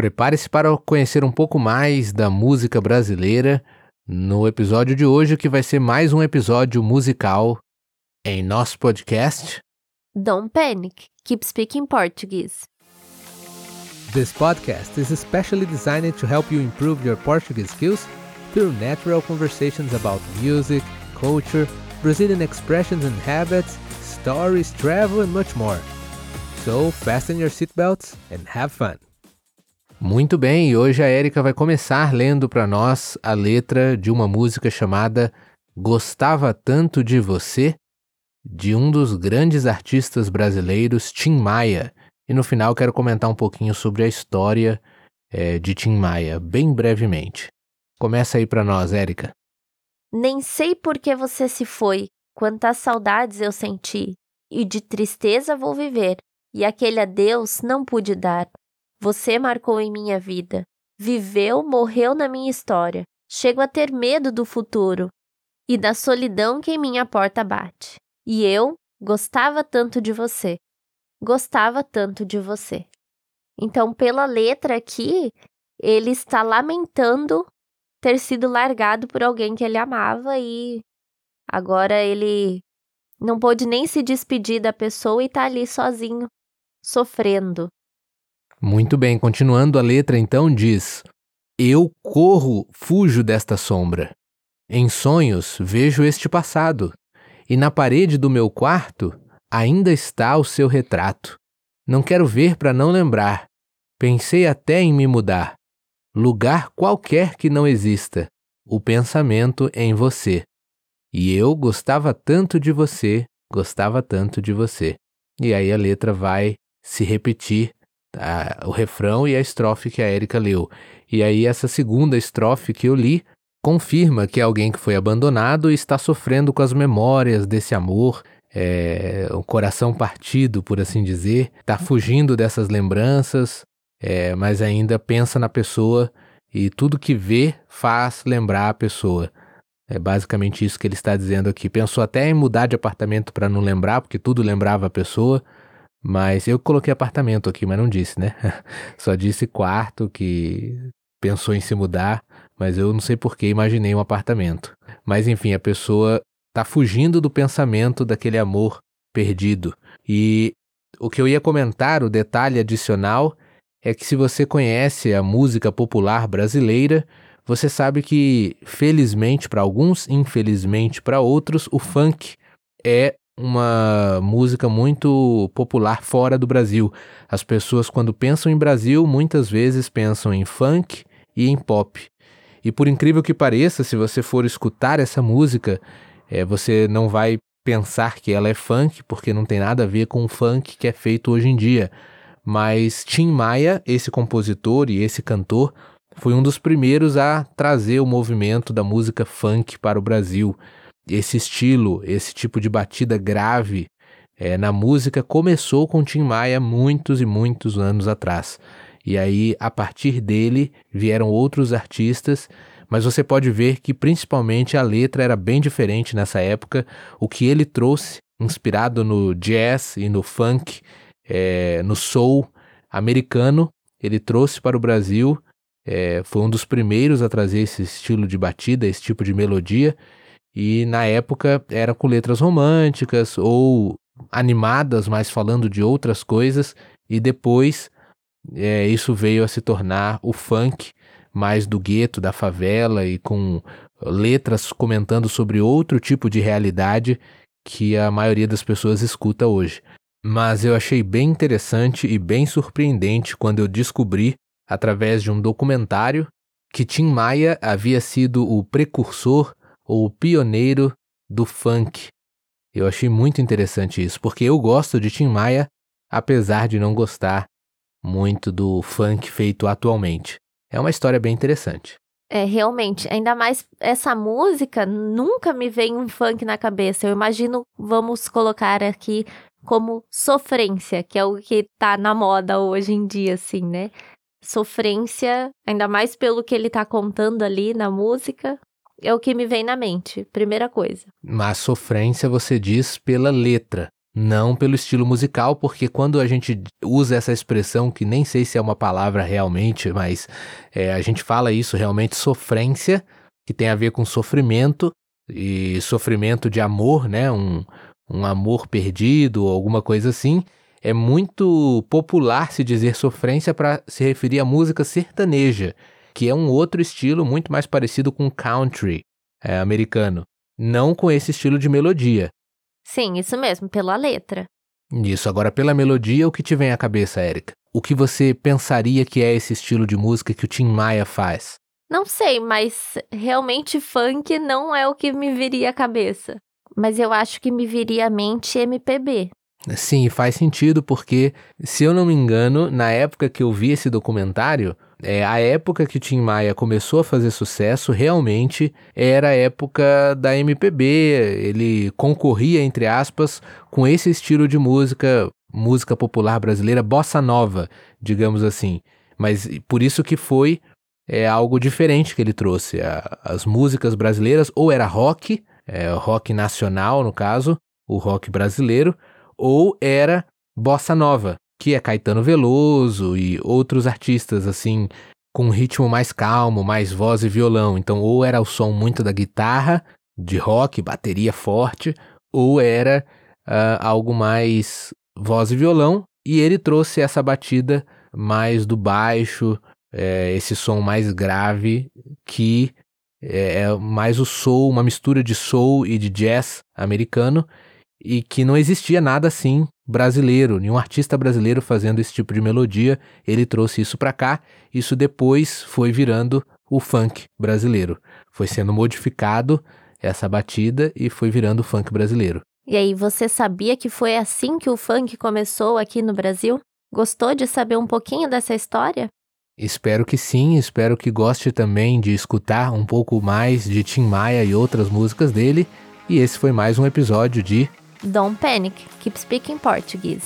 Prepare-se para conhecer um pouco mais da música brasileira no episódio de hoje, que vai ser mais um episódio musical em nosso podcast. Don't panic, keep speaking Portuguese. This podcast is especially designed to help you improve your Portuguese skills through natural conversations about music, culture, Brazilian expressions and habits, stories, travel, and much more. So, fasten your seatbelts and have fun. Muito bem, e hoje a Érica vai começar lendo para nós a letra de uma música chamada Gostava Tanto de Você, de um dos grandes artistas brasileiros, Tim Maia. E no final quero comentar um pouquinho sobre a história é, de Tim Maia, bem brevemente. Começa aí para nós, Érica. Nem sei por que você se foi, quantas saudades eu senti, e de tristeza vou viver, e aquele adeus não pude dar. Você marcou em minha vida, viveu, morreu na minha história. Chego a ter medo do futuro e da solidão que em minha porta bate. E eu gostava tanto de você, gostava tanto de você. Então, pela letra aqui, ele está lamentando ter sido largado por alguém que ele amava e agora ele não pôde nem se despedir da pessoa e está ali sozinho, sofrendo. Muito bem, continuando a letra então diz: Eu corro, fujo desta sombra. Em sonhos vejo este passado, e na parede do meu quarto ainda está o seu retrato. Não quero ver para não lembrar. Pensei até em me mudar. Lugar qualquer que não exista, o pensamento em você. E eu gostava tanto de você, gostava tanto de você. E aí a letra vai se repetir a, o refrão e a estrofe que a Érica leu. E aí essa segunda estrofe que eu li confirma que é alguém que foi abandonado e está sofrendo com as memórias desse amor, é, o coração partido, por assim dizer, está fugindo dessas lembranças, é, mas ainda pensa na pessoa e tudo que vê faz lembrar a pessoa. É basicamente isso que ele está dizendo aqui. Pensou até em mudar de apartamento para não lembrar, porque tudo lembrava a pessoa, mas eu coloquei apartamento aqui, mas não disse, né? Só disse quarto que pensou em se mudar, mas eu não sei por que imaginei um apartamento. Mas enfim, a pessoa tá fugindo do pensamento daquele amor perdido. E o que eu ia comentar, o detalhe adicional, é que se você conhece a música popular brasileira, você sabe que, felizmente para alguns, infelizmente para outros, o funk é uma música muito popular fora do Brasil. As pessoas, quando pensam em Brasil, muitas vezes pensam em funk e em pop. E por incrível que pareça, se você for escutar essa música, é, você não vai pensar que ela é funk, porque não tem nada a ver com o funk que é feito hoje em dia. Mas Tim Maia, esse compositor e esse cantor, foi um dos primeiros a trazer o movimento da música funk para o Brasil esse estilo, esse tipo de batida grave é, na música começou com Tim Maia muitos e muitos anos atrás. E aí, a partir dele, vieram outros artistas, mas você pode ver que principalmente a letra era bem diferente nessa época. O que ele trouxe, inspirado no jazz e no funk, é, no soul americano, ele trouxe para o Brasil. É, foi um dos primeiros a trazer esse estilo de batida, esse tipo de melodia. E na época era com letras românticas ou animadas, mas falando de outras coisas. E depois é, isso veio a se tornar o funk mais do gueto, da favela e com letras comentando sobre outro tipo de realidade que a maioria das pessoas escuta hoje. Mas eu achei bem interessante e bem surpreendente quando eu descobri, através de um documentário, que Tim Maia havia sido o precursor ou o pioneiro do funk. Eu achei muito interessante isso, porque eu gosto de Tim Maia, apesar de não gostar muito do funk feito atualmente. É uma história bem interessante. É, realmente. Ainda mais essa música, nunca me vem um funk na cabeça. Eu imagino, vamos colocar aqui como sofrência, que é o que tá na moda hoje em dia, assim, né? Sofrência, ainda mais pelo que ele tá contando ali na música, é o que me vem na mente, primeira coisa. Mas sofrência você diz pela letra. não pelo estilo musical, porque quando a gente usa essa expressão, que nem sei se é uma palavra realmente, mas é, a gente fala isso realmente, sofrência, que tem a ver com sofrimento, e sofrimento de amor, né? Um, um amor perdido ou alguma coisa assim. É muito popular se dizer sofrência para se referir à música sertaneja, que é um outro estilo muito mais parecido com country é, americano, não com esse estilo de melodia. Sim, isso mesmo, pela letra. Isso, agora pela melodia, o que te vem à cabeça, Érica? O que você pensaria que é esse estilo de música que o Tim Maia faz? Não sei, mas realmente funk não é o que me viria à cabeça. Mas eu acho que me viria à mente MPB. Sim, faz sentido porque, se eu não me engano, na época que eu vi esse documentário, é, a época que Tim Maia começou a fazer sucesso realmente era a época da MPB. Ele concorria, entre aspas, com esse estilo de música, música popular brasileira, bossa nova, digamos assim. Mas por isso que foi é, algo diferente que ele trouxe. A, as músicas brasileiras, ou era rock, é, rock nacional no caso, o rock brasileiro, ou era bossa nova, que é Caetano Veloso e outros artistas assim com um ritmo mais calmo, mais voz e violão. Então, ou era o som muito da guitarra, de rock, bateria forte, ou era uh, algo mais voz e violão. E ele trouxe essa batida mais do baixo, é, esse som mais grave, que é, é mais o soul, uma mistura de soul e de jazz americano e que não existia nada assim brasileiro, nenhum artista brasileiro fazendo esse tipo de melodia. Ele trouxe isso para cá. Isso depois foi virando o funk brasileiro. Foi sendo modificado essa batida e foi virando o funk brasileiro. E aí, você sabia que foi assim que o funk começou aqui no Brasil? Gostou de saber um pouquinho dessa história? Espero que sim, espero que goste também de escutar um pouco mais de Tim Maia e outras músicas dele. E esse foi mais um episódio de Don't panic, keep speaking Portuguese.